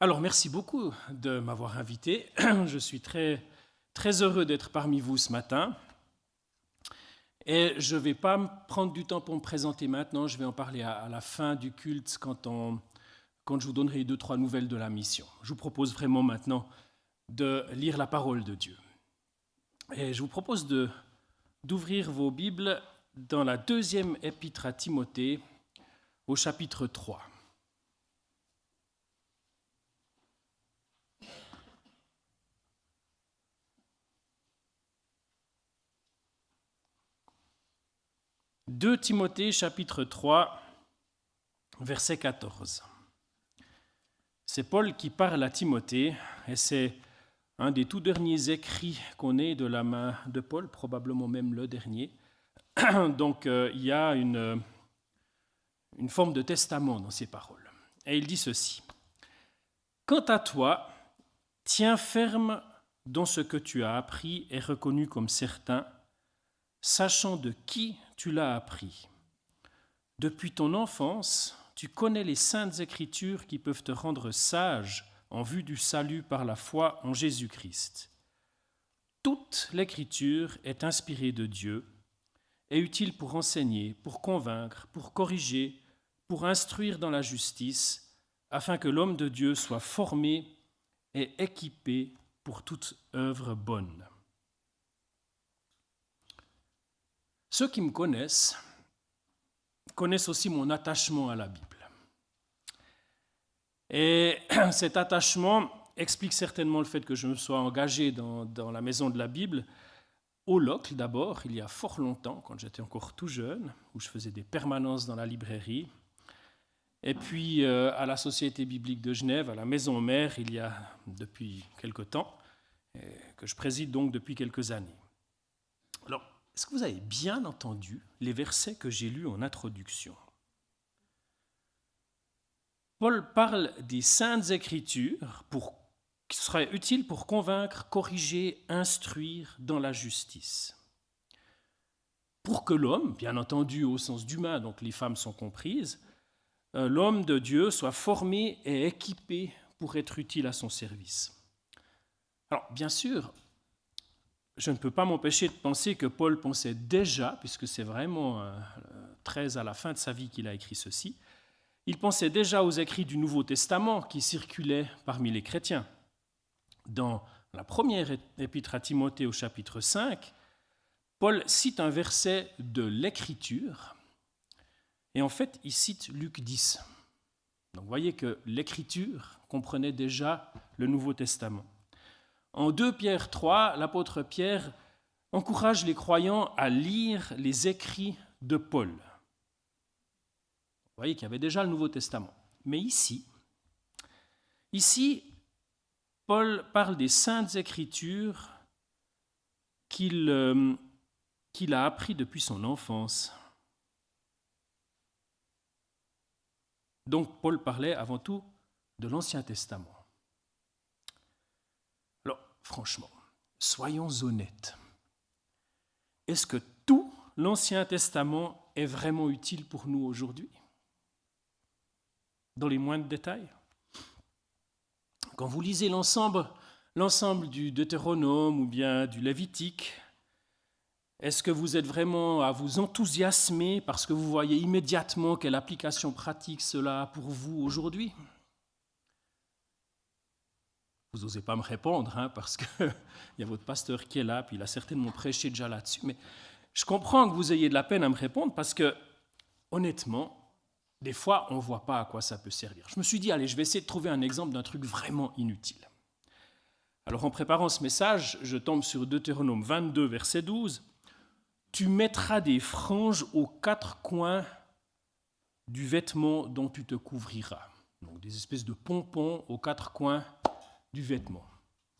Alors, merci beaucoup de m'avoir invité. Je suis très, très heureux d'être parmi vous ce matin. Et je ne vais pas prendre du temps pour me présenter maintenant, je vais en parler à, la fin du culte quand je vous donnerai deux, trois nouvelles de la mission. Je vous propose vraiment maintenant de lire la parole de Dieu. Et je vous propose d'ouvrir vos Bibles dans la deuxième épître à Timothée au chapitre 3. 2 Timothée chapitre 3, verset 14. C'est Paul qui parle à Timothée et c'est un des tout derniers écrits qu'on ait de la main de Paul, probablement même le dernier. Donc euh, il y a une, une forme de testament dans ces paroles. Et il dit ceci. Quant à toi, tiens ferme dans ce que tu as appris et reconnu comme certain, sachant de qui tu l'as appris. Depuis ton enfance, tu connais les saintes écritures qui peuvent te rendre sage en vue du salut par la foi en Jésus-Christ. Toute l'écriture est inspirée de Dieu et utile pour enseigner, pour convaincre, pour corriger, pour instruire dans la justice, afin que l'homme de Dieu soit formé et équipé pour toute œuvre bonne. Ceux qui me connaissent connaissent aussi mon attachement à la Bible. Et cet attachement explique certainement le fait que je me sois engagé dans, la maison de la Bible au Locle d'abord, il y a fort longtemps, quand j'étais encore tout jeune, où je faisais des permanences dans la librairie. Et puis euh, à la Société biblique de Genève, à la maison mère, il y a depuis quelque temps, que je préside donc depuis quelques années. Est-ce que vous avez bien entendu les versets que j'ai lus en introduction? Paul parle des saintes écritures pour, qui seraient utiles pour convaincre, corriger, instruire dans la justice. Pour que l'homme, bien entendu au sens d'humain, donc les femmes sont comprises, euh, l'homme de Dieu soit formé et équipé pour être utile à son service. Alors, bien sûr, je ne peux pas m'empêcher de penser que Paul pensait déjà, puisque c'est vraiment euh, très à la fin de sa vie qu'il a écrit ceci, il pensait déjà aux écrits du Nouveau Testament qui circulaient parmi les chrétiens. Dans la première épître à Timothée au chapitre 5, Paul cite un verset de l'Écriture, et en fait il cite Luc 10. Donc vous voyez que l'Écriture comprenait déjà le Nouveau Testament. En 2 Pierre 3, l'apôtre Pierre encourage les croyants à lire les écrits de Paul. Vous voyez qu'il y avait déjà le Nouveau Testament. Mais ici, ici, Paul parle des saintes écritures qu'il euh, a appris depuis son enfance. Donc Paul parlait avant tout de l'Ancien Testament franchement, soyons honnêtes. Est-ce que tout l'Ancien Testament est vraiment utile pour nous aujourd'hui? Dans les moindres détails? Quand vous lisez l'ensemble, du Deutéronome ou bien du Lévitique, est-ce que vous êtes vraiment à vous enthousiasmer parce que vous voyez immédiatement quelle application pratique cela a pour vous aujourd'hui? Vous n'osez pas me répondre, hein, parce qu'il y a votre pasteur qui est là, puis il a certainement prêché déjà là-dessus. Mais je comprends que vous ayez de la peine à me répondre, parce que, honnêtement, des fois, on ne voit pas à quoi ça peut servir. Je me suis dit, allez, je vais essayer de trouver un exemple d'un truc vraiment inutile. Alors, en préparant ce message, je tombe sur Deutéronome 22, verset 12. Tu mettras des franges aux quatre coins du vêtement dont tu te couvriras. Donc, des espèces de pompons aux quatre coins du vêtement.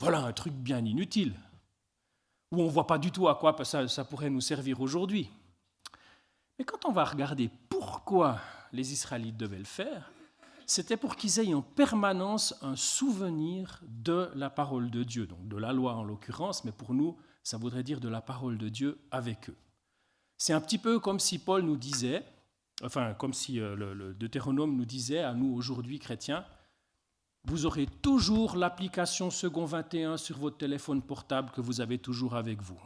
Voilà un truc bien inutile, où on ne voit pas du tout à quoi ça, pourrait nous servir aujourd'hui. Mais quand on va regarder pourquoi les Israélites devaient le faire, c'était pour qu'ils aient en permanence un souvenir de la parole de Dieu, donc de la loi en l'occurrence, mais pour nous, ça voudrait dire de la parole de Dieu avec eux. C'est un petit peu comme si Paul nous disait, enfin comme si euh, le Deutéronome nous disait à nous aujourd'hui chrétiens, vous aurez toujours l'application Second 21 sur votre téléphone portable que vous avez toujours avec vous.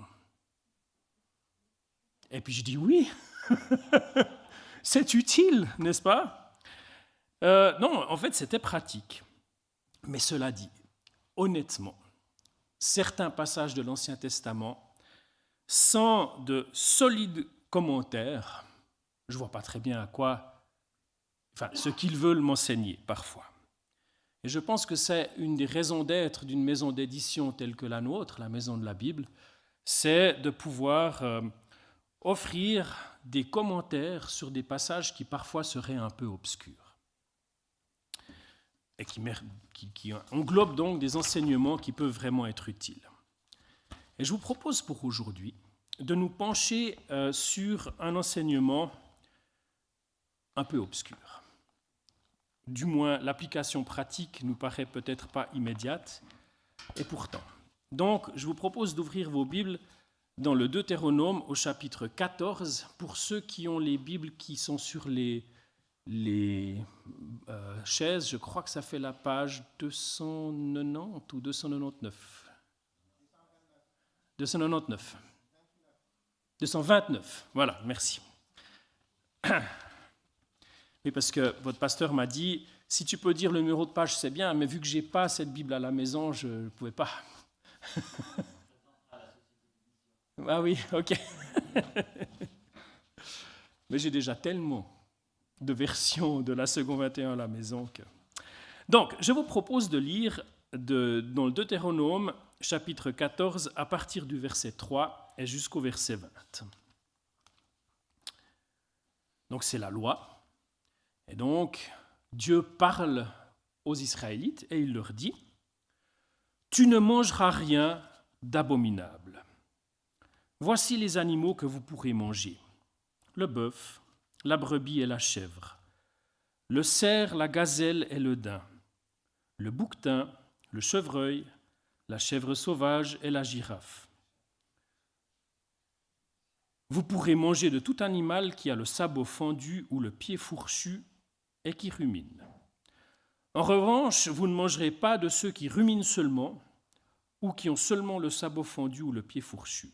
Et puis je dis oui, c'est utile, n'est-ce pas? Euh, Non, en fait, c'était pratique. Mais cela dit, honnêtement, certains passages de l'Ancien Testament, sans de solides commentaires, je ne vois pas très bien à quoi, enfin, ce qu'ils veulent m'enseigner parfois. Et je pense que c'est une des raisons d'être d'une maison d'édition telle que la nôtre, la maison de la Bible, c'est de pouvoir euh, offrir des commentaires sur des passages qui parfois seraient un peu obscurs et qui, englobent donc des enseignements qui peuvent vraiment être utiles. Et je vous propose pour aujourd'hui de nous pencher euh, sur un enseignement un peu obscur. Du moins, l'application pratique nous paraît peut-être pas immédiate, et pourtant. Donc, je vous propose d'ouvrir vos Bibles dans le Deutéronome au chapitre 14, pour ceux qui ont les Bibles qui sont sur les, euh, chaises, je crois que ça fait la page 290 ou 299. 299. 229. Voilà, merci. Oui, parce que votre pasteur m'a dit, si tu peux dire le numéro de page, c'est bien, mais vu que j'ai pas cette Bible à la maison, je ne pouvais pas. ah oui, ok. mais j'ai déjà tellement de versions de la seconde 21 à la maison que... Donc, je vous propose de lire de, dans le Deutéronome, chapitre 14, à partir du verset 3 et jusqu'au verset 20. Donc, c'est la loi. Et donc, Dieu parle aux Israélites et il leur dit, Tu ne mangeras rien d'abominable. Voici les animaux que vous pourrez manger. Le bœuf, la brebis et la chèvre, le cerf, la gazelle et le daim, le bouquetin, le chevreuil, la chèvre sauvage et la girafe. Vous pourrez manger de tout animal qui a le sabot fendu ou le pied fourchu et qui ruminent. En revanche, vous ne mangerez pas de ceux qui ruminent seulement ou qui ont seulement le sabot fendu ou le pied fourchu.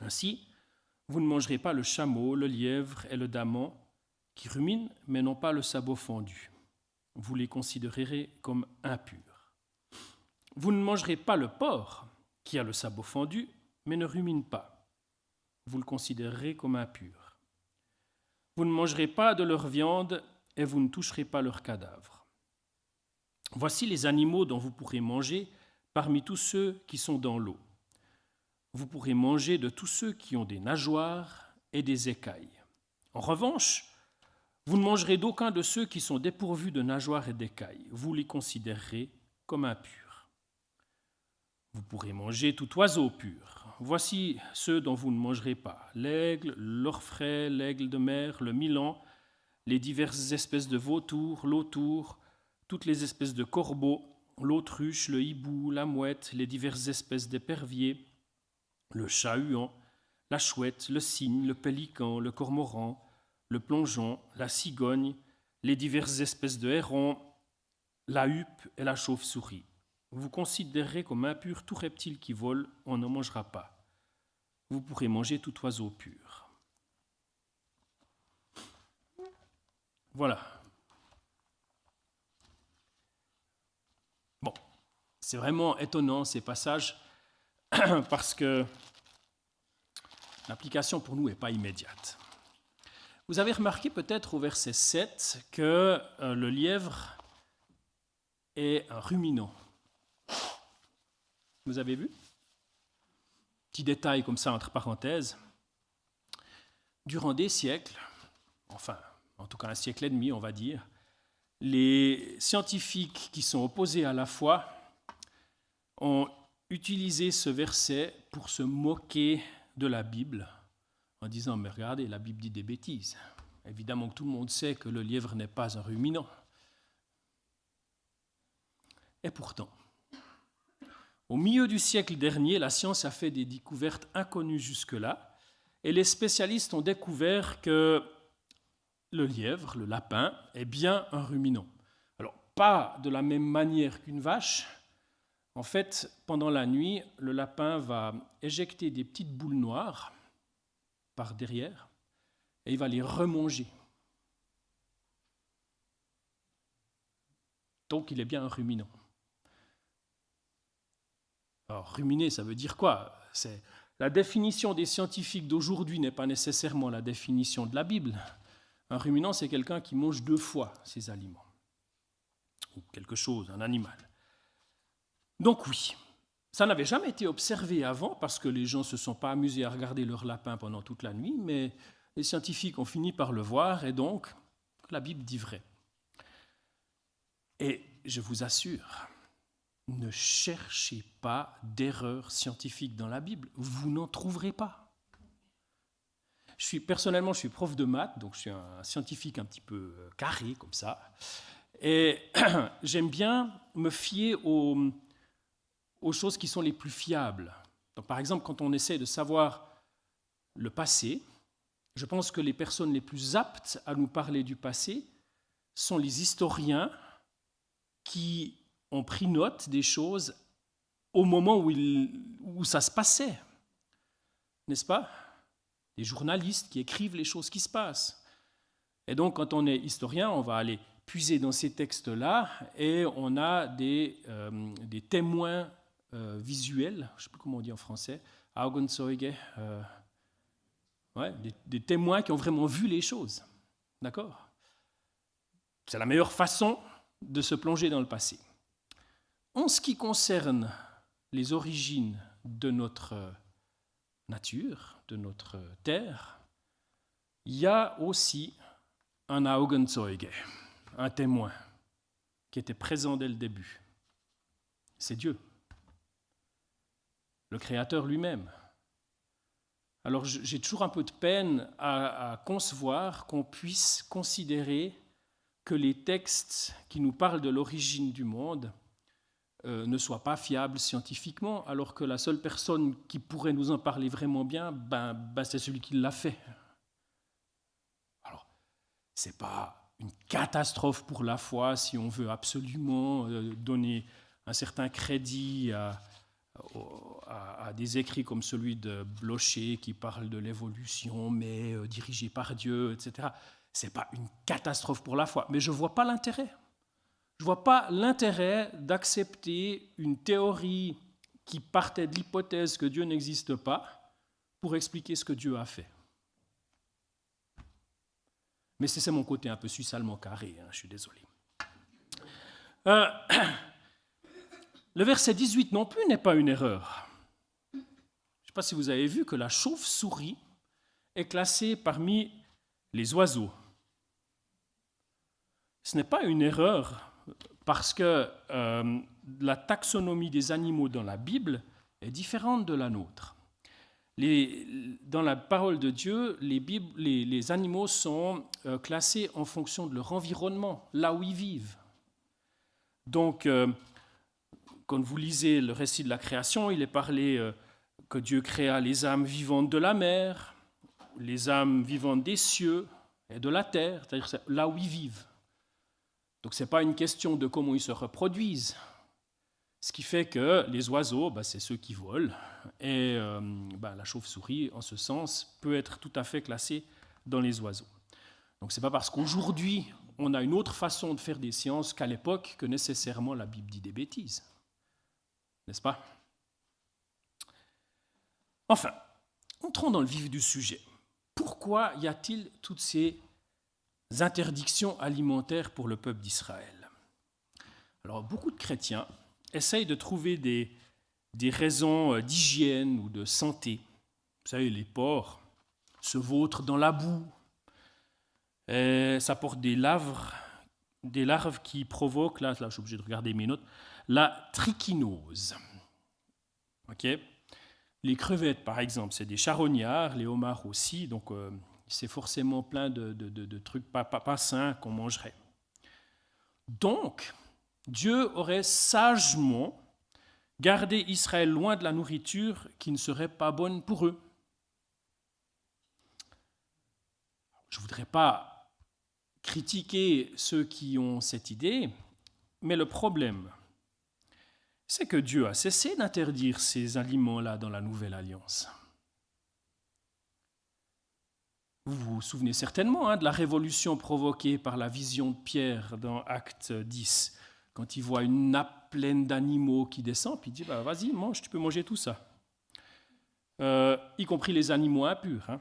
Ainsi, vous ne mangerez pas le chameau, le lièvre et le daman qui ruminent mais n'ont pas le sabot fendu. Vous les considérerez comme impurs. Vous ne mangerez pas le porc qui a le sabot fendu mais ne rumine pas. Vous le considérerez comme impur. Vous ne mangerez pas de leur viande et vous ne toucherez pas leurs cadavres. Voici les animaux dont vous pourrez manger parmi tous ceux qui sont dans l'eau. Vous pourrez manger de tous ceux qui ont des nageoires et des écailles. En revanche, vous ne mangerez d'aucun de ceux qui sont dépourvus de nageoires et d'écailles. Vous les considérerez comme impurs. Vous pourrez manger tout oiseau pur. Voici ceux dont vous ne mangerez pas l'aigle, l'orfraie, l'aigle de mer, le milan, les diverses espèces de vautours, l'autour, toutes les espèces de corbeaux, l'autruche, le hibou, la mouette, les diverses espèces d'éperviers, le chat-huant, la chouette, le cygne, le pélican, le cormoran, le plongeon, la cigogne, les diverses espèces de hérons, la huppe et la chauve-souris. Vous considérez comme impur tout reptile qui vole, on n'en mangera pas. Vous pourrez manger tout oiseau pur. Voilà. Bon, c'est vraiment étonnant ces passages parce que l'application pour nous n'est pas immédiate. Vous avez remarqué peut-être au verset 7 que euh, le lièvre est un ruminant. Vous avez vu? Petit détail comme ça entre parenthèses. Durant des siècles, enfin en tout cas un siècle et demi, on va dire, les scientifiques qui sont opposés à la foi ont utilisé ce verset pour se moquer de la Bible en disant, mais regardez, la Bible dit des bêtises. Évidemment que tout le monde sait que le lièvre n'est pas un ruminant. Et pourtant, au milieu du siècle dernier, la science a fait des découvertes inconnues jusque-là, et les spécialistes ont découvert que le lièvre, le lapin, est bien un ruminant. Alors, pas de la même manière qu'une vache. En fait, pendant la nuit, le lapin va éjecter des petites boules noires par derrière et il va les remanger. Donc il est bien un ruminant. Alors ruminer, ça veut dire quoi? C'est la définition des scientifiques d'aujourd'hui n'est pas nécessairement la définition de la Bible. Un ruminant, c'est quelqu'un qui mange deux fois ses aliments ou quelque chose, un animal. Donc oui, ça n'avait jamais été observé avant parce que les gens ne se sont pas amusés à regarder leur lapin pendant toute la nuit, mais les scientifiques ont fini par le voir et donc la Bible dit vrai. Et je vous assure, ne cherchez pas d'erreurs scientifiques dans la Bible, vous n'en trouverez pas. Personnellement, je suis prof de maths, donc je suis un scientifique un petit peu euh, carré comme ça. Et j'aime bien me fier aux, choses qui sont les plus fiables. Donc, par exemple, quand on essaie de savoir le passé, je pense que les personnes les plus aptes à nous parler du passé sont les historiens qui ont pris note des choses au moment où ça se passait. N'est-ce pas? Des journalistes qui écrivent les choses qui se passent. Et donc, quand on est historien, on va aller puiser dans ces textes-là et on a des, euh, témoins euh, visuels, je ne sais plus comment on dit en français, Augenzeuge, euh, ouais, des, des, témoins qui ont vraiment vu les choses. D'accord? C'est la meilleure façon de se plonger dans le passé. En ce qui concerne les origines de notre nature, de notre terre, il y a aussi un Augenzeuge, un témoin, qui était présent dès le début. C'est Dieu le Créateur lui-même. Alors j'ai toujours un peu de peine à, concevoir qu'on puisse considérer que les textes qui nous parlent de l'origine du monde euh, ne soient pas fiables scientifiquement, alors que la seule personne qui pourrait nous en parler vraiment bien, ben, ben c'est celui qui l'a fait. Alors, ce n'est pas une catastrophe pour la foi si on veut absolument euh, donner un certain crédit à, des écrits comme celui de Blocher qui parle de l'évolution, mais euh, dirigé par Dieu, etc. Ce n'est pas une catastrophe pour la foi, mais je ne vois pas l'intérêt. Je ne vois pas l'intérêt d'accepter une théorie qui partait de l'hypothèse que Dieu n'existe pas pour expliquer ce que Dieu a fait. Mais c'est mon côté un peu suisse allemand carré, hein, je suis désolé. Euh, Le verset 18 non plus n'est pas une erreur. Je ne sais pas si vous avez vu que la chauve-souris est classée parmi les oiseaux. Ce n'est pas une erreur parce que euh, la taxonomie des animaux dans la Bible est différente de la nôtre. dans la parole de Dieu, les, animaux sont euh, classés en fonction de leur environnement, là où ils vivent. Donc, euh, quand vous lisez le récit de la création, il est parlé que Dieu créa les âmes vivantes de la mer, les âmes vivantes des cieux et de la terre, c'est-à-dire là où ils vivent. Donc ce n'est pas une question de comment ils se reproduisent. Ce qui fait que les oiseaux, bah, c'est ceux qui volent, et euh, bah, la chauve-souris, en ce sens, peut être tout à fait classée dans les oiseaux. Donc ce n'est pas parce qu'aujourd'hui on a une autre façon de faire des sciences qu'à l'époque que nécessairement la Bible dit des bêtises n'est-ce pas? Enfin, entrons dans le vif du sujet. Pourquoi y a-t-il toutes ces interdictions alimentaires pour le peuple d'Israël Alors, beaucoup de chrétiens essayent de trouver des, des raisons euh, d'hygiène ou de santé. Vous savez, les porcs se vautrent dans la boue, et ça porte des larves, des larves qui provoquent, là, là je suis obligé de regarder mes notes, la trichinose. les crevettes, par exemple, c'est des charognards, les homards aussi, donc euh, c'est forcément plein de, trucs pas, pas, sains qu'on mangerait. Donc, Dieu aurait sagement gardé Israël loin de la nourriture qui ne serait pas bonne pour eux. Je ne voudrais pas critiquer ceux qui ont cette idée, Mais le problème, c'est que Dieu a cessé d'interdire ces aliments-là dans la Nouvelle Alliance. Vous vous souvenez certainement hein, de la révolution provoquée par la vision de Pierre dans Acte 10, quand il voit une nappe pleine d'animaux qui descend, puis il dit bah, Vas-y, mange, tu peux manger tout ça. Euh, y compris les animaux impurs. Hein.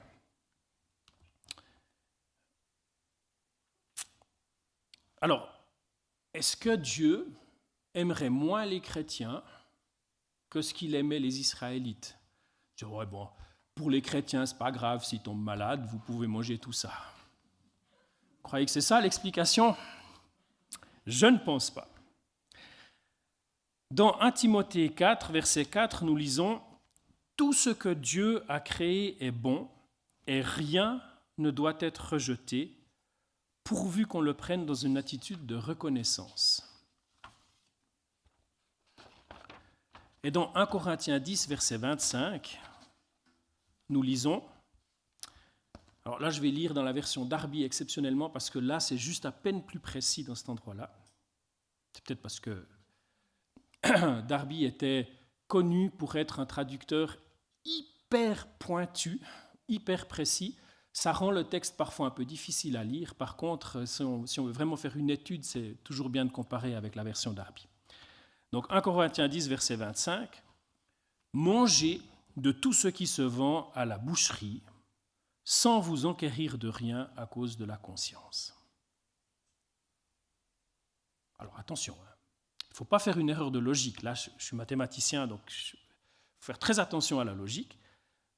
Alors, est-ce que Dieu aimerait moins les chrétiens que ce qu'il aimait les Israélites? Je dis, bon, pour les chrétiens, c'est pas grave s'ils tombent malades, vous pouvez manger tout ça. Vous croyez que c'est ça l'explication? Je ne pense pas. Dans 1 Timothée 4, verset 4, nous lisons Tout ce que Dieu a créé est bon, et rien ne doit être rejeté, pourvu qu'on le prenne dans une attitude de reconnaissance. Et dans 1 Corinthiens 10, verset 25, nous lisons, alors là je vais lire dans la version Darby exceptionnellement parce que là c'est juste à peine plus précis dans cet endroit-là. C'est peut-être parce que Darby était connu pour être un traducteur hyper pointu, hyper précis. Ça rend le texte parfois un peu difficile à lire. Par contre, si on, veut vraiment faire une étude, c'est toujours bien de comparer avec la version Darby. Donc 1 Corinthiens 10, verset 25. Mangez de tout ce qui se vend à la boucherie, sans vous enquérir de rien à cause de la conscience. Alors attention, hein. il ne faut pas faire une erreur de logique. Là, je, suis mathématicien, donc il faut faire très attention à la logique.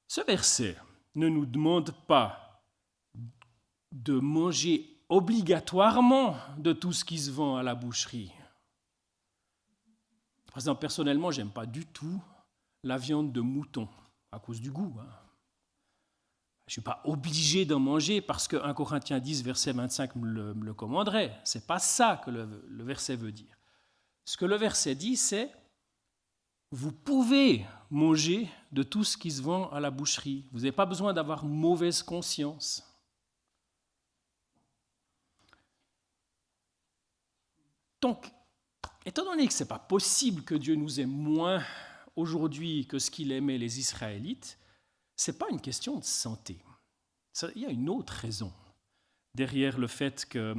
Ce verset ne nous demande pas de manger obligatoirement de tout ce qui se vend à la boucherie. Par exemple, personnellement, j'aime pas du tout la viande de mouton à cause du goût. Hein. Je ne suis pas obligé d'en manger parce que 1 Corinthiens 10, verset 25 me le, commanderait. Ce n'est pas ça que le, le verset veut dire. Ce que le verset dit, c'est vous pouvez manger de tout ce qui se vend à la boucherie. Vous n'avez pas besoin d'avoir mauvaise conscience. Donc, Étant donné que ce n'est pas possible que Dieu nous aime moins aujourd'hui que ce qu'il aimait les Israélites, ce n'est pas une question de santé. Il y a une autre raison derrière le fait que,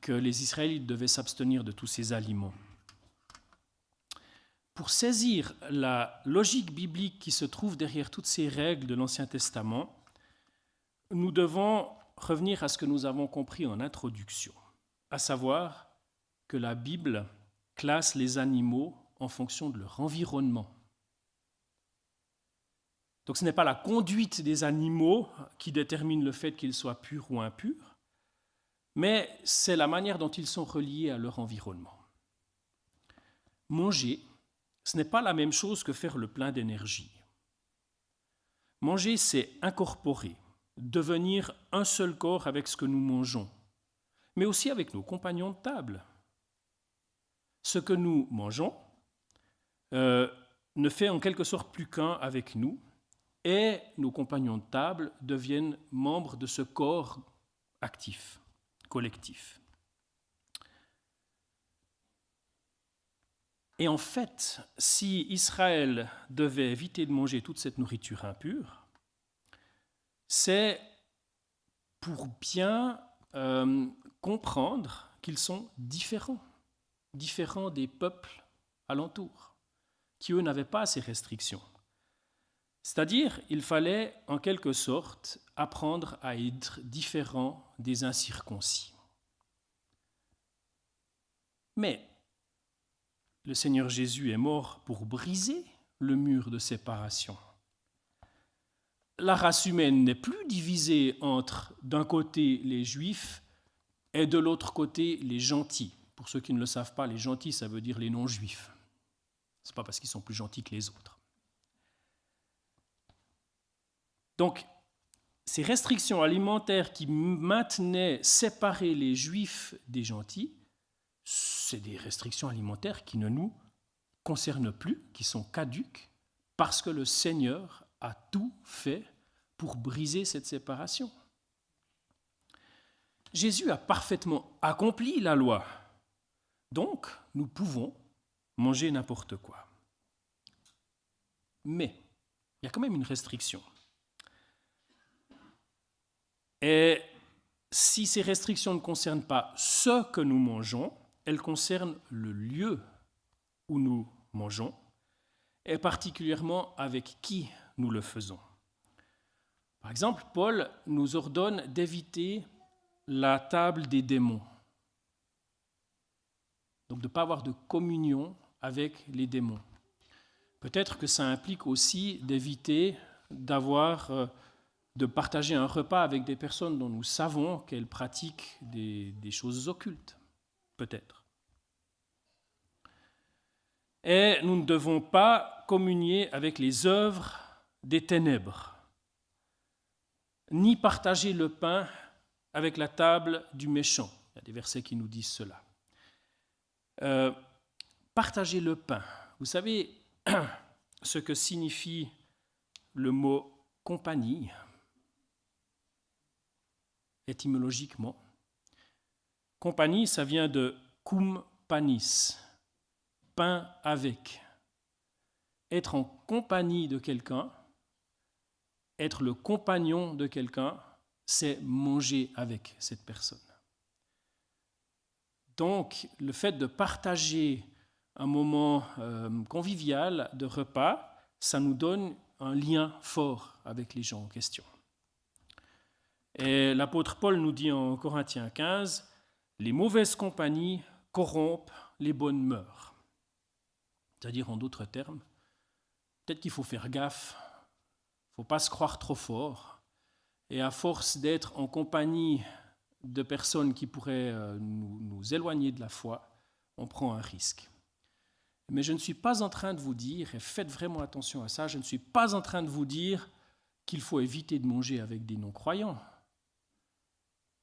que les Israélites devaient s'abstenir de tous ces aliments. Pour saisir la logique biblique qui se trouve derrière toutes ces règles de l'Ancien Testament, nous devons revenir à ce que nous avons compris en introduction, à savoir que la Bible classe les animaux en fonction de leur environnement. Donc ce n'est pas la conduite des animaux qui détermine le fait qu'ils soient purs ou impurs, mais c'est la manière dont ils sont reliés à leur environnement. Manger, ce n'est pas la même chose que faire le plein d'énergie. Manger, c'est incorporer, devenir un seul corps avec ce que nous mangeons, mais aussi avec nos compagnons de table, ce que nous mangeons euh, ne fait en quelque sorte plus qu'un avec nous, et nos compagnons de table deviennent membres de ce corps actif, collectif. Et en fait, si Israël devait éviter de manger toute cette nourriture impure, c'est pour bien euh, comprendre qu'ils sont différents différents des peuples alentours, qui eux n'avaient pas ces restrictions. C'est-à-dire, il fallait en quelque sorte apprendre à être différent des incirconcis. Mais le Seigneur Jésus est mort pour briser le mur de séparation. La race humaine n'est plus divisée entre d'un côté les juifs et de l'autre côté les gentils. Pour ceux qui ne le savent pas, les gentils, ça veut dire les non-juifs. Ce n'est pas parce qu'ils sont plus gentils que les autres. Donc, ces restrictions alimentaires qui maintenaient séparer les juifs des gentils, c'est des restrictions alimentaires qui ne nous concernent plus, qui sont caduques, parce que le Seigneur a tout fait pour briser cette séparation. Jésus a parfaitement accompli la loi Donc, nous pouvons manger n'importe quoi. Mais, il y a quand même une restriction. Et si ces restrictions ne concernent pas ce que nous mangeons, elles concernent le lieu où nous mangeons, et particulièrement avec qui nous le faisons. Par exemple, Paul nous ordonne d'éviter la table des démons. Donc de ne pas avoir de communion avec les démons. Peut-être que ça implique aussi d'éviter d'avoir, euh, de partager un repas avec des personnes dont nous savons qu'elles pratiquent des, choses occultes. Peut-être. Et nous ne devons pas communier avec les œuvres des ténèbres, ni partager le pain avec la table du méchant. Il y a des versets qui nous disent cela. Euh, partager le pain. Vous savez ce que signifie le mot compagnie étymologiquement Compagnie, ça vient de cum panis, pain avec. Être en compagnie de quelqu'un, être le compagnon de quelqu'un, c'est manger avec cette personne. Donc, le fait de partager un moment euh, convivial de repas, ça nous donne un lien fort avec les gens en question. Et l'apôtre Paul nous dit en Corinthiens 15, les mauvaises compagnies corrompent les bonnes mœurs. C'est-à-dire, en d'autres termes, peut-être qu'il faut faire gaffe, il ne faut pas se croire trop fort, et à force d'être en compagnie de personnes qui pourraient euh, nous, éloigner de la foi, on prend un risque. Mais je ne suis pas en train de vous dire, et faites vraiment attention à ça, je ne suis pas en train de vous dire qu'il faut éviter de manger avec des non-croyants.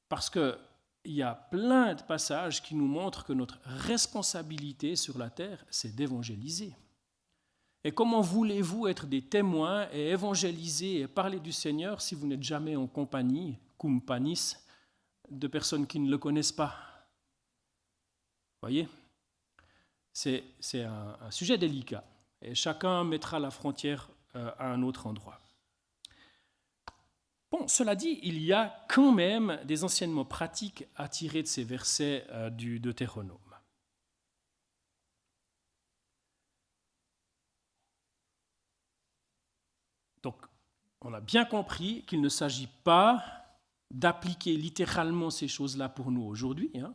Parce qu'il y a plein de passages qui nous montrent que notre responsabilité sur la terre, c'est d'évangéliser. Et comment voulez-vous être des témoins et évangéliser et parler du Seigneur si vous n'êtes jamais en compagnie, cum panis, de personnes qui ne le connaissent pas? Voyez? C'est un, sujet délicat et chacun mettra la frontière euh, à un autre endroit. Bon, cela dit, il y a quand même des enseignements pratiques à tirer de ces versets euh, du Deutéronome. Donc, on a bien compris qu'il ne s'agit pas d'appliquer littéralement ces choses-là pour nous aujourd'hui, hein.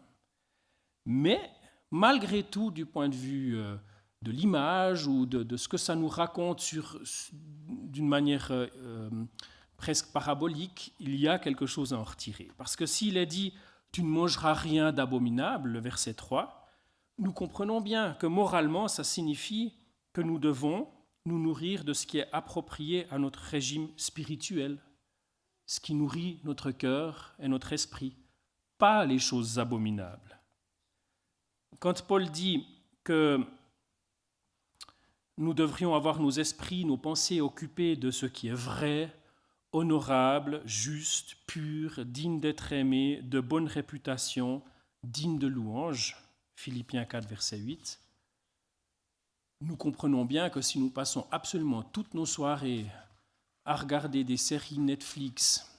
mais malgré tout, du point de vue euh, de l'image ou de, ce que ça nous raconte d'une manière euh, euh, presque parabolique, il y a quelque chose à en retirer. Parce que s'il est dit tu ne mangeras rien d'abominable, le verset 3, nous comprenons bien que moralement, ça signifie que nous devons nous nourrir de ce qui est approprié à notre régime spirituel, ce qui nourrit notre cœur et notre esprit, pas les choses abominables. Quand Paul dit que nous devrions avoir nos esprits, nos pensées occupées de ce qui est vrai, honorable, juste, pur, digne d'être aimé, de bonne réputation, digne de louange, Philippiens 4, verset 8, nous comprenons bien que si nous passons absolument toutes nos soirées à regarder des séries Netflix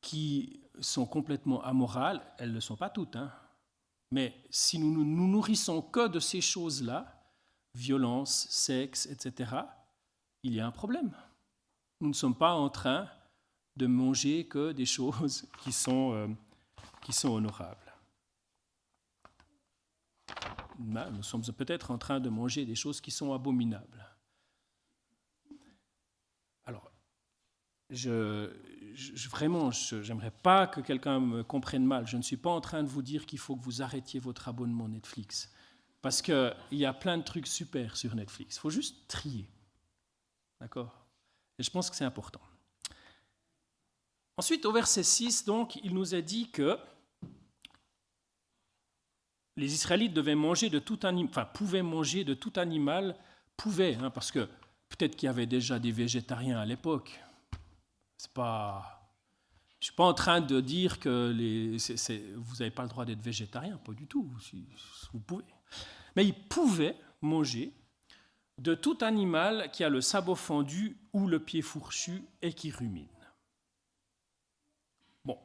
qui sont complètement amorales, elles ne le sont pas toutes, hein. Mais si nous ne nous nourrissons que de ces choses-là, violence, sexe, etc., il y a un problème. Nous ne sommes pas en train de manger que des choses qui sont, euh, qui sont honorables. Nous sommes peut-être en train de manger des choses qui sont abominables. je, je vraiment, pas que quelqu'un me comprenne mal. Je ne suis pas en train de vous dire qu'il faut que vous arrêtiez votre abonnement Netflix. Parce qu'il y a plein de trucs super sur Netflix. Il faut juste trier. D'accord? Et je pense que c'est important. Ensuite, au verset 6, donc, il nous a dit que les Israélites devaient manger de tout animal, enfin, pouvaient manger de tout animal, pouvaient, hein, parce que peut-être qu'il y avait déjà des végétariens à l'époque, c'est pas. Je ne suis pas en train de dire que vous n'avez pas le droit d'être végétarien, pas du tout, vous pouvez. Mais ils pouvaient manger de tout animal qui a le sabot fendu ou le pied fourchu et qui rumine. Bon.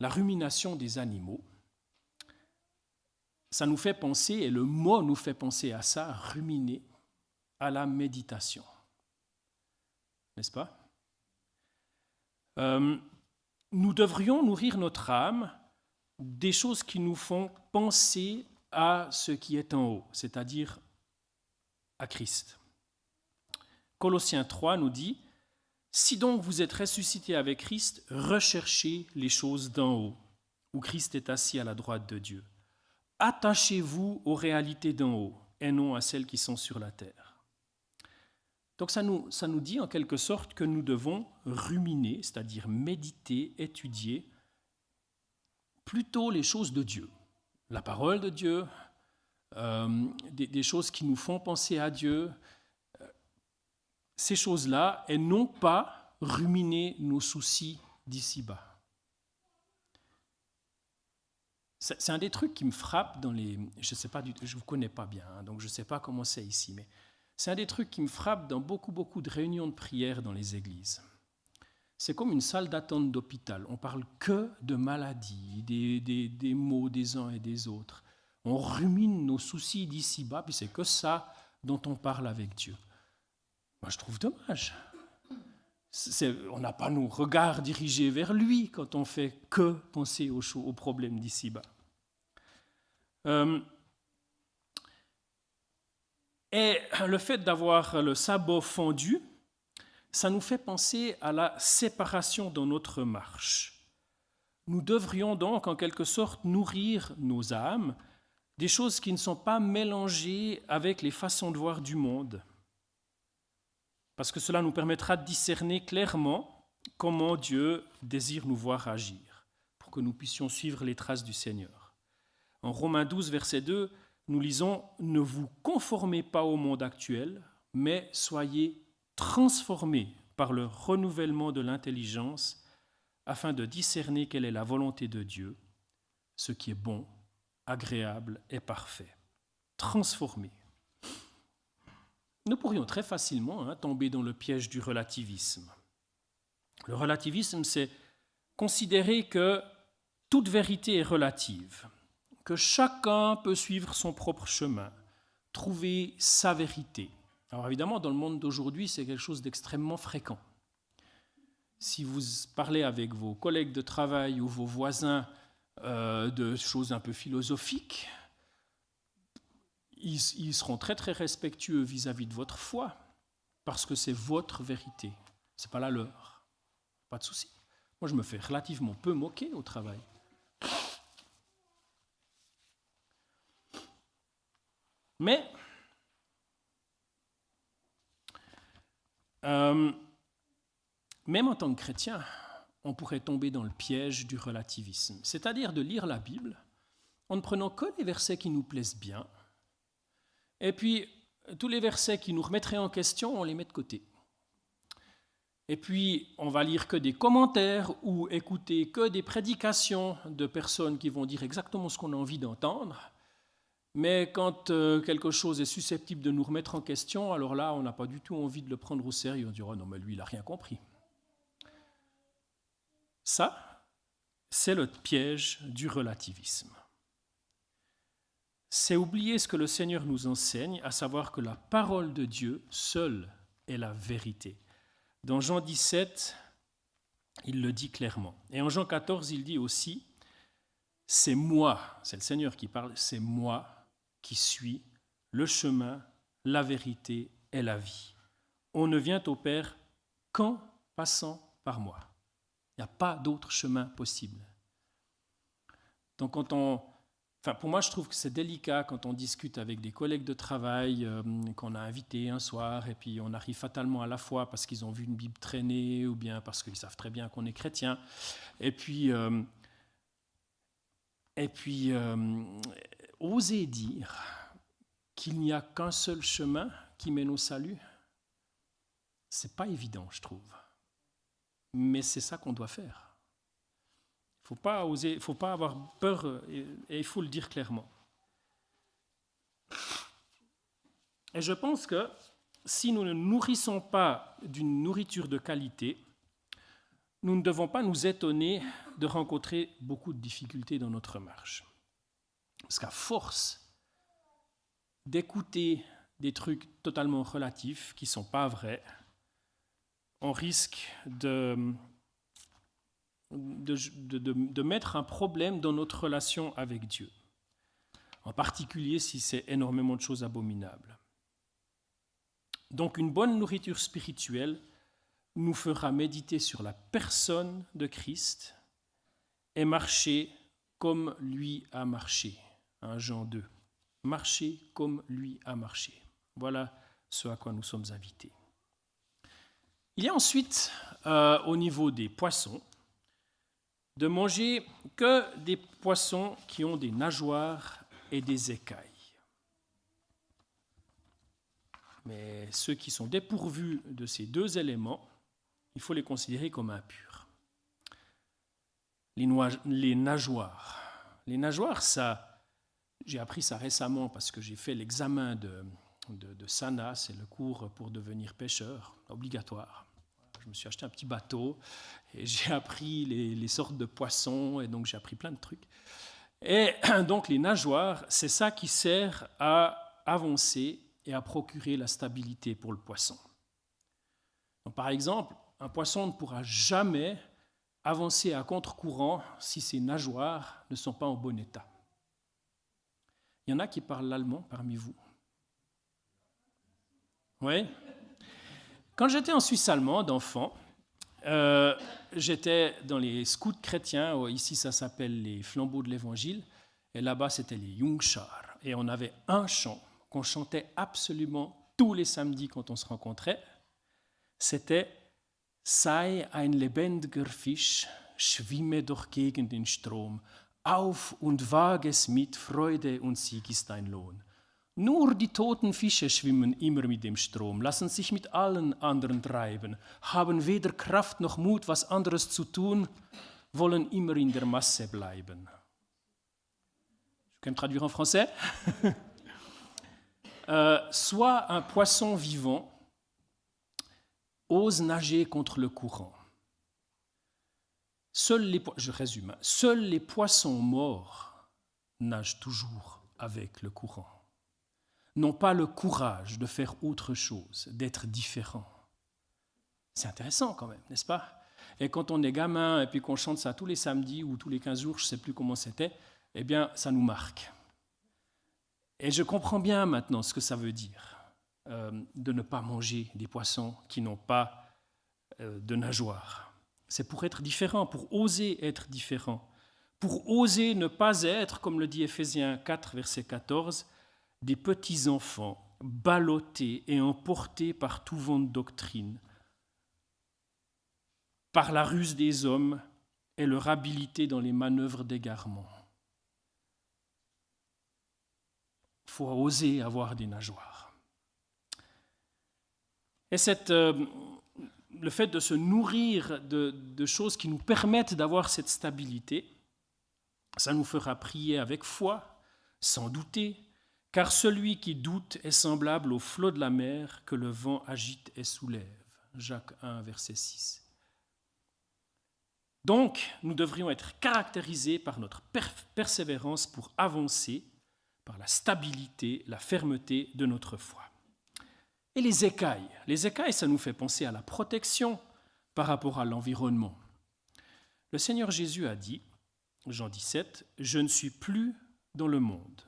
La rumination des animaux, ça nous fait penser, et le mot nous fait penser à ça, ruminer, à la méditation. N'est-ce pas? Euh, Nous devrions nourrir notre âme des choses qui nous font penser à ce qui est en haut, c'est-à-dire à Christ. Colossiens 3 nous dit, Si donc vous êtes ressuscité avec Christ, recherchez les choses d'en haut, où Christ est assis à la droite de Dieu. Attachez-vous aux réalités d'en haut et non à celles qui sont sur la terre. Donc ça nous, ça nous dit en quelque sorte que nous devons ruminer, c'est-à-dire méditer, étudier, plutôt les choses de Dieu, la parole de Dieu, euh, des, choses qui nous font penser à Dieu, ces choses-là, et non pas ruminer nos soucis d'ici-bas. C'est un des trucs qui me frappe dans les... Je sais pas, je ne vous connais pas bien, hein, donc je ne sais pas comment c'est ici, mais c'est un des trucs qui me frappe dans beaucoup, beaucoup de réunions de prière dans les églises. C'est comme une salle d'attente d'hôpital. On parle que de maladies, des, des, des, maux des uns et des autres. On rumine nos soucis d'ici-bas, puis c'est que ça dont on parle avec Dieu. Moi, je trouve dommage. on n'a pas nos regards dirigés vers lui quand on fait que penser aux, problèmes d'ici-bas. Euh, et le fait d'avoir le sabot fondu, ça nous fait penser à la séparation dans notre marche. Nous devrions donc en quelque sorte nourrir nos âmes des choses qui ne sont pas mélangées avec les façons de voir du monde, parce que cela nous permettra de discerner clairement comment Dieu désire nous voir agir, pour que nous puissions suivre les traces du Seigneur. En Romains 12, verset 2, nous lisons ⁇ Ne vous conformez pas au monde actuel, mais soyez transformés par le renouvellement de l'intelligence afin de discerner quelle est la volonté de Dieu, ce qui est bon, agréable et parfait. Transformés. Nous pourrions très facilement hein, tomber dans le piège du relativisme. Le relativisme, c'est considérer que toute vérité est relative, que chacun peut suivre son propre chemin, trouver sa vérité. Alors évidemment, dans le monde d'aujourd'hui, c'est quelque chose d'extrêmement fréquent. Si vous parlez avec vos collègues de travail ou vos voisins euh, de choses un peu philosophiques, ils, seront très très respectueux vis-à-vis de votre foi, parce que c'est votre vérité, c'est pas la leur. Pas de souci. Moi, je me fais relativement peu moquer au travail. Mais Euh, même en tant que chrétien, on pourrait tomber dans le piège du relativisme, c'est-à-dire de lire la Bible en ne prenant que les versets qui nous plaisent bien, et puis tous les versets qui nous remettraient en question, on les met de côté. Et puis, on va lire que des commentaires ou écouter que des prédications de personnes qui vont dire exactement ce qu'on a envie d'entendre, mais quand euh, quelque chose est susceptible de nous remettre en question, alors là, on n'a pas du tout envie de le prendre au sérieux. On dira, non, mais lui, il n'a rien compris. Ça, c'est le piège du relativisme. C'est oublier ce que le Seigneur nous enseigne, à savoir que la parole de Dieu seule est la vérité. Dans Jean 17, il le dit clairement. Et en Jean 14, il dit aussi, c'est moi, c'est le Seigneur qui parle, c'est moi qui suit le chemin, la vérité et la vie. On ne vient au Père qu'en passant par moi. Il n'y a pas d'autre chemin possible. Donc pour moi, je trouve que c'est délicat quand on discute avec des collègues de travail euh, qu'on a invités un soir et puis on arrive fatalement à la fois parce qu'ils ont vu une Bible traîner ou bien parce qu'ils savent très bien qu'on est chrétien. Et puis, euh, et puis euh, oser dire qu'il n'y a qu'un seul chemin qui mène au salut C'est pas évident, je trouve. Mais c'est ça qu'on doit faire. Il faut pas oser, faut pas avoir peur et il faut le dire clairement. Et je pense que si nous ne nourrissons pas d'une nourriture de qualité, nous ne devons pas nous étonner de rencontrer beaucoup de difficultés dans notre marche. Parce qu'à force d'écouter des trucs totalement relatifs qui ne sont pas vrais, on risque de, de, de, mettre un problème dans notre relation avec Dieu, en particulier si c'est énormément de choses abominables. Donc une bonne nourriture spirituelle nous fera méditer sur la personne de Christ et marcher comme lui a marché. Jean 2. Marcher comme lui a marché. Voilà ce à quoi nous sommes invités. Il y a ensuite, euh, au niveau des poissons, de manger que des poissons qui ont des nageoires et des écailles. Mais ceux qui sont dépourvus de ces deux éléments, il faut les considérer comme impurs. Les nageoires. Les nageoires, ça, j'ai appris ça récemment parce que j'ai fait l'examen de, de, SANA, c'est le cours pour devenir pêcheur, obligatoire. Je me suis acheté un petit bateau et j'ai appris les, les, sortes de poissons et donc j'ai appris plein de trucs. Et donc les nageoires, c'est ça qui sert à avancer et à procurer la stabilité pour le poisson. par exemple, un poisson ne pourra jamais avancer à contre-courant si ses nageoires ne sont pas en bon état. Il y en a qui parlent l'allemand parmi vous. Oui. Quand j'étais en Suisse allemande, enfant, euh, j'étais dans les scouts chrétiens. Ici, ça s'appelle les flambeaux de l'Évangile. Et là-bas, c'était les Jungschar. Et on avait un chant qu'on chantait absolument tous les samedis quand on se rencontrait, c'était Sei ein lebendiger Fisch, schwimme doch gegen den Strom, auf und wage es mit, Freude und Sieg ist dein Lohn. Nur die toten Fische schwimmen immer mit dem Strom, lassen sich mit allen anderen treiben, haben weder Kraft noch Mut, was anderes zu tun, wollen immer in der Masse bleiben. Je peux me traduire en français Euh, soit un poisson vivant ose nager contre le courant. Seuls les, je résume, seuls les poissons morts nagent toujours avec le courant, n'ont pas le courage de faire autre chose, d'être différents. C'est intéressant quand même, n'est-ce pas? Et quand on est gamin et puis qu'on chante ça tous les samedis ou tous les 15 jours, je ne sais plus comment c'était, eh bien, ça nous marque. Et je comprends bien maintenant ce que ça veut dire euh, de ne pas manger des poissons qui n'ont pas euh, de nageoires. C'est pour être différent, pour oser être différent, pour oser ne pas être, comme le dit Éphésiens 4, verset 14, des petits enfants ballottés et emportés par tout vent de doctrine, par la ruse des hommes et leur habileté dans les manœuvres d'égarement. Il faut oser avoir des nageoires. Et cette, euh, le fait de se nourrir de, choses qui nous permettent d'avoir cette stabilité, ça nous fera prier avec foi, sans douter, car celui qui doute est semblable au flot de la mer que le vent agite et soulève. Jacques 1, verset 6. Donc, nous devrions être caractérisés par notre persévérance pour avancer par la stabilité, la fermeté de notre foi. Et les écailles. Les écailles, ça nous fait penser à la protection par rapport à l'environnement. Le Seigneur Jésus a dit, Jean 17, Je ne suis plus dans le monde,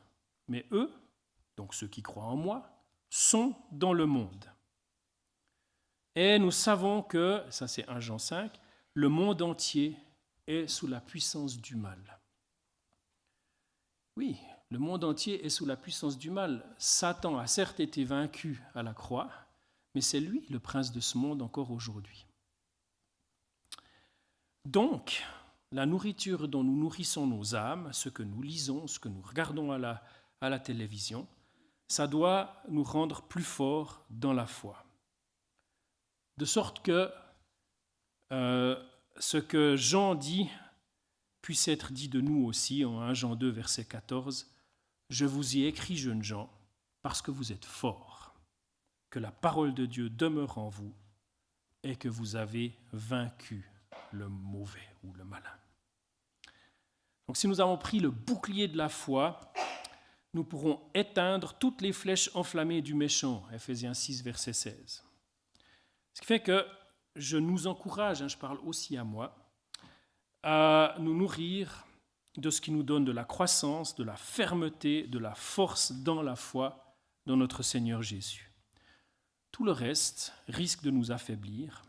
mais eux, donc ceux qui croient en moi, sont dans le monde. Et nous savons que, ça c'est 1 Jean 5, le monde entier est sous la puissance du mal. Oui, le monde entier est sous la puissance du mal. Satan a certes été vaincu à la croix, mais c'est lui le prince de ce monde encore aujourd'hui. Donc, la nourriture dont nous nourrissons nos âmes, ce que nous lisons, ce que nous regardons à la, télévision, ça doit nous rendre plus forts dans la foi. de sorte que euh, ce que Jean dit puisse être dit de nous aussi en 1 Jean 2, verset 14. Je vous y écris, jeunes gens, parce que vous êtes forts, que la parole de Dieu demeure en vous et que vous avez vaincu le mauvais ou le malin. Donc si nous avons pris le bouclier de la foi, nous pourrons éteindre toutes les flèches enflammées du méchant, Ephésiens 6, verset 16. Ce qui fait que je nous encourage, hein, je parle aussi à moi, à nous nourrir de ce qui nous donne de la croissance, de la fermeté, de la force dans la foi dans notre Seigneur Jésus. Tout le reste risque de nous affaiblir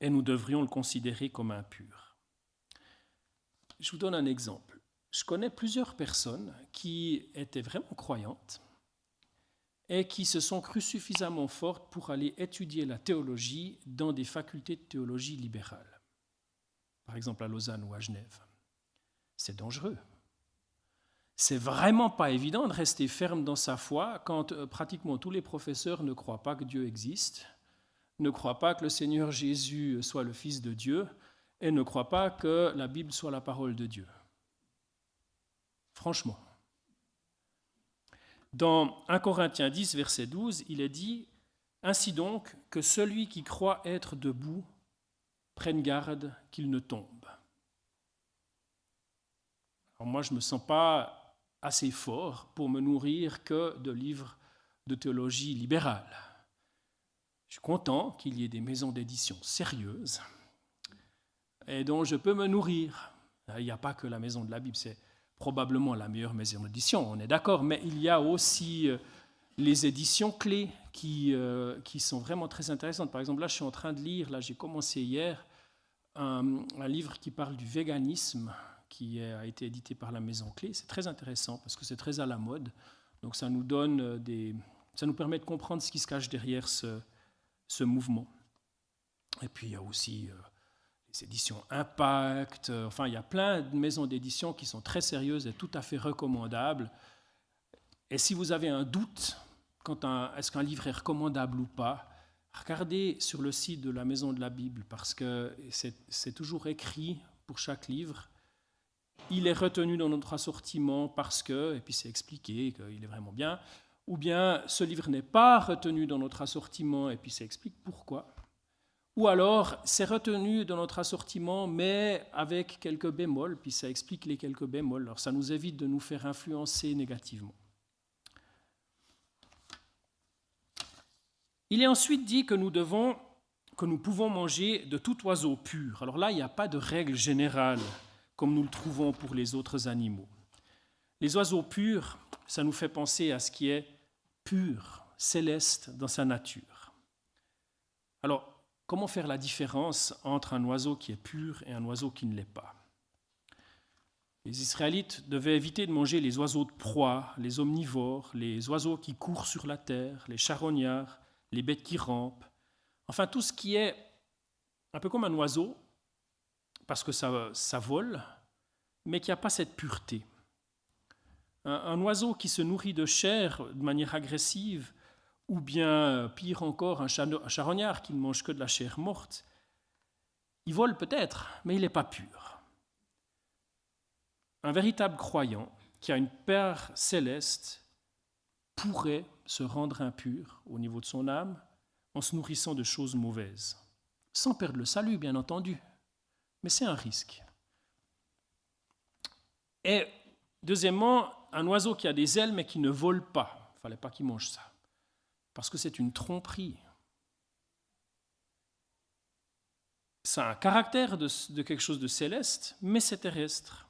et nous devrions le considérer comme impur. Je vous donne un exemple. Je connais plusieurs personnes qui étaient vraiment croyantes et qui se sont crues suffisamment fortes pour aller étudier la théologie dans des facultés de théologie libérale, par exemple à Lausanne ou à Genève. C'est dangereux. C'est vraiment pas évident de rester ferme dans sa foi quand euh, pratiquement tous les professeurs ne croient pas que Dieu existe, ne croient pas que le Seigneur Jésus soit le Fils de Dieu et ne croient pas que la Bible soit la parole de Dieu. Franchement. Dans 1 Corinthiens 10, verset 12, il est dit Ainsi donc, que celui qui croit être debout prenne garde qu'il ne tombe. Alors moi, je ne me sens pas assez fort pour me nourrir que de livres de théologie libérale. Je suis content qu'il y ait des maisons d'édition sérieuses et dont je peux me nourrir. Il n'y a pas que la maison de la Bible, c'est probablement la meilleure maison d'édition, on est d'accord, mais il y a aussi euh, les éditions clés qui, euh, qui sont vraiment très intéressantes. Par exemple, là, je suis en train de lire, là, j'ai commencé hier, un, un, livre qui parle du véganisme, qui a été édité par la Maison Clé. C'est très intéressant parce que c'est très à la mode. Donc, ça nous donne euh, des, ça nous permet de comprendre ce qui se cache derrière ce, ce mouvement. Et puis, il y a aussi les éditions Impact, euh, enfin il y a plein de maisons d'édition qui sont très sérieuses et tout à fait recommandables. Et si vous avez un doute quant à est-ce qu'un livre est recommandable ou pas, regardez sur le site de la Maison de la Bible parce que c'est toujours écrit pour chaque livre. Il est retenu dans notre assortiment parce que, et puis c'est expliqué qu'il est vraiment bien, ou bien ce livre n'est pas retenu dans notre assortiment et puis ça explique pourquoi. Ou alors, c'est retenu dans notre assortiment, mais avec quelques bémols, puis ça explique les quelques bémols. Alors, ça nous évite de nous faire influencer négativement. Il est ensuite dit que nous devons, que nous pouvons manger de tout oiseau pur. Alors là, il n'y a pas de règle générale comme nous le trouvons pour les autres animaux. Les oiseaux purs, ça nous fait penser à ce qui est pur, céleste dans sa nature. Alors, Comment faire la différence entre un oiseau qui est pur et un oiseau qui ne l'est pas? Les Israélites devaient éviter de manger les oiseaux de proie, les omnivores, les oiseaux qui courent sur la terre, les charognards, les bêtes qui rampent, enfin tout ce qui est un peu comme un oiseau, parce que ça, vole, mais qui n'a pas cette pureté. Un, oiseau qui se nourrit de chair de manière agressive ou bien, euh, pire encore, un charognard qui ne mange que de la chair morte, il vole peut-être, mais il n'est pas pur. Un véritable croyant qui a une Père céleste pourrait se rendre impur au niveau de son âme en se nourrissant de choses mauvaises, sans perdre le salut, bien entendu, mais c'est un risque. Et deuxièmement, un oiseau qui a des ailes mais qui ne vole pas, il ne fallait pas qu'il mange ça parce que c'est une tromperie. Ça a un caractère de, quelque chose de céleste, mais c'est terrestre.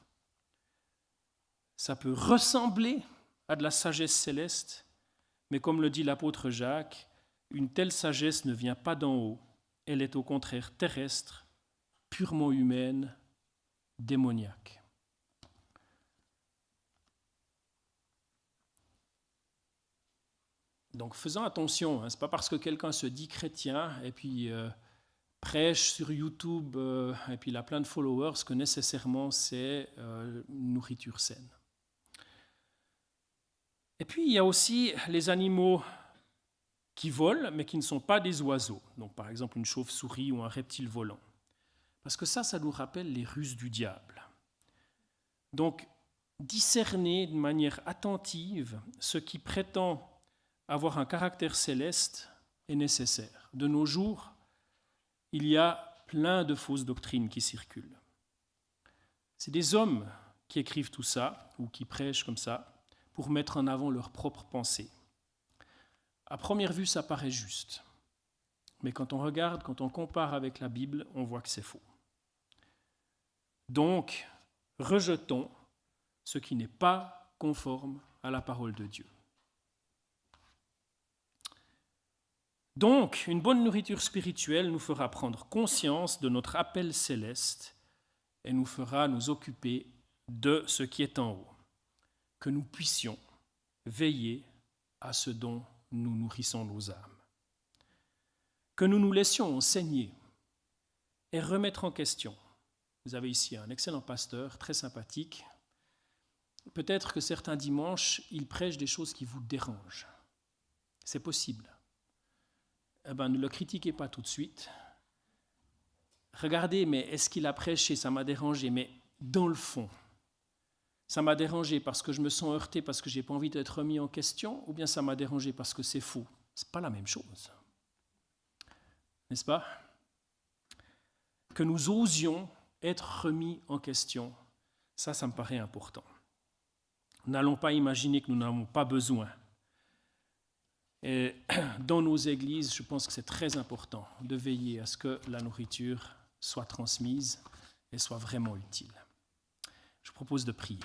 Ça peut ressembler à de la sagesse céleste, mais comme le dit l'apôtre Jacques, une telle sagesse ne vient pas d'en haut, elle est au contraire terrestre, purement humaine, démoniaque. Donc faisons attention, hein. ce n'est pas parce que quelqu'un se dit chrétien et puis euh, prêche sur YouTube euh, et puis il a plein de followers que nécessairement c'est euh, une nourriture saine. Et puis il y a aussi les animaux qui volent, mais qui ne sont pas des oiseaux. Donc par exemple une chauve-souris ou un reptile volant. Parce que ça, ça nous rappelle les ruses du diable. Donc discerner de manière attentive ce qui prétend avoir un caractère céleste est nécessaire. De nos jours, il y a plein de fausses doctrines qui circulent. C'est des hommes qui écrivent tout ça, ou qui prêchent comme ça, pour mettre en avant leurs propres pensées. À première vue, ça paraît juste. Mais quand on regarde, quand on compare avec la Bible, on voit que c'est faux. Donc, rejetons ce qui n'est pas conforme à la parole de Dieu. Donc, une bonne nourriture spirituelle nous fera prendre conscience de notre appel céleste et nous fera nous occuper de ce qui est en haut, que nous puissions veiller à ce dont nous nourrissons nos âmes. Que nous nous laissions enseigner et remettre en question. Vous avez ici un excellent pasteur, très sympathique. Peut-être que certains dimanches, il prêche des choses qui vous dérangent. C'est possible. Eh ben, ne le critiquez pas tout de suite. Regardez, mais est-ce qu'il a prêché? Ça m'a dérangé. Mais dans le fond, ça m'a dérangé parce que je me sens heurté, parce que j'ai pas envie d'être remis en question, ou bien ça m'a dérangé parce que c'est faux? C'est pas la même chose. N'est-ce pas? Que nous osions être remis en question, ça, ça me paraît important. N'allons pas imaginer que nous n'avons pas besoin. Et dans nos églises, je pense que c'est très important de veiller à ce que la nourriture soit transmise et soit vraiment utile. Je propose de prier.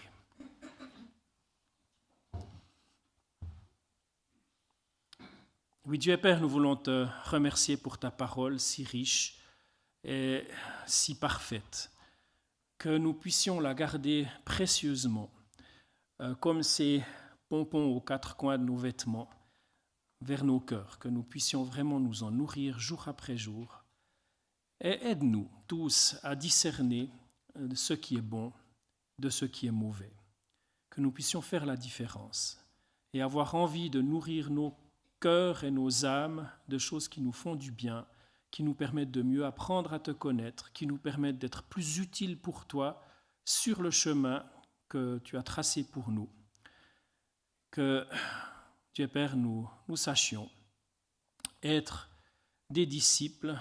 Oui, Dieu et Père, nous voulons te remercier pour ta parole si riche et si parfaite, que nous puissions la garder précieusement, euh, comme ces pompons aux quatre coins de nos vêtements, vers nos cœurs, que nous puissions vraiment nous en nourrir jour après jour. Et aide-nous tous à discerner euh, ce qui est bon de ce qui est mauvais, que nous puissions faire la différence et avoir envie de nourrir nos cœur et nos âmes de choses qui nous font du bien, qui nous permettent de mieux apprendre à te connaître, qui nous permettent d'être plus utiles pour toi sur le chemin que tu as tracé pour nous. Que, Dieu Père, nous, nous sachions être des disciples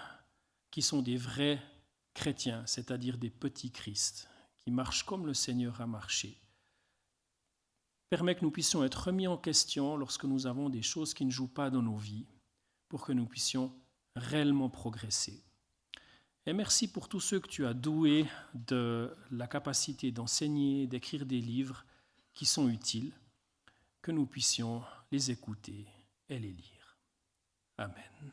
qui sont des vrais chrétiens, c'est-à-dire des petits Christ, qui marchent comme le Seigneur a marché, permet que nous puissions être remis en question lorsque nous avons des choses qui ne jouent pas dans nos vies, pour que nous puissions réellement progresser. Et merci pour tous ceux que tu as doués de la capacité d'enseigner, d'écrire des livres qui sont utiles, que nous puissions les écouter et les lire. Amen.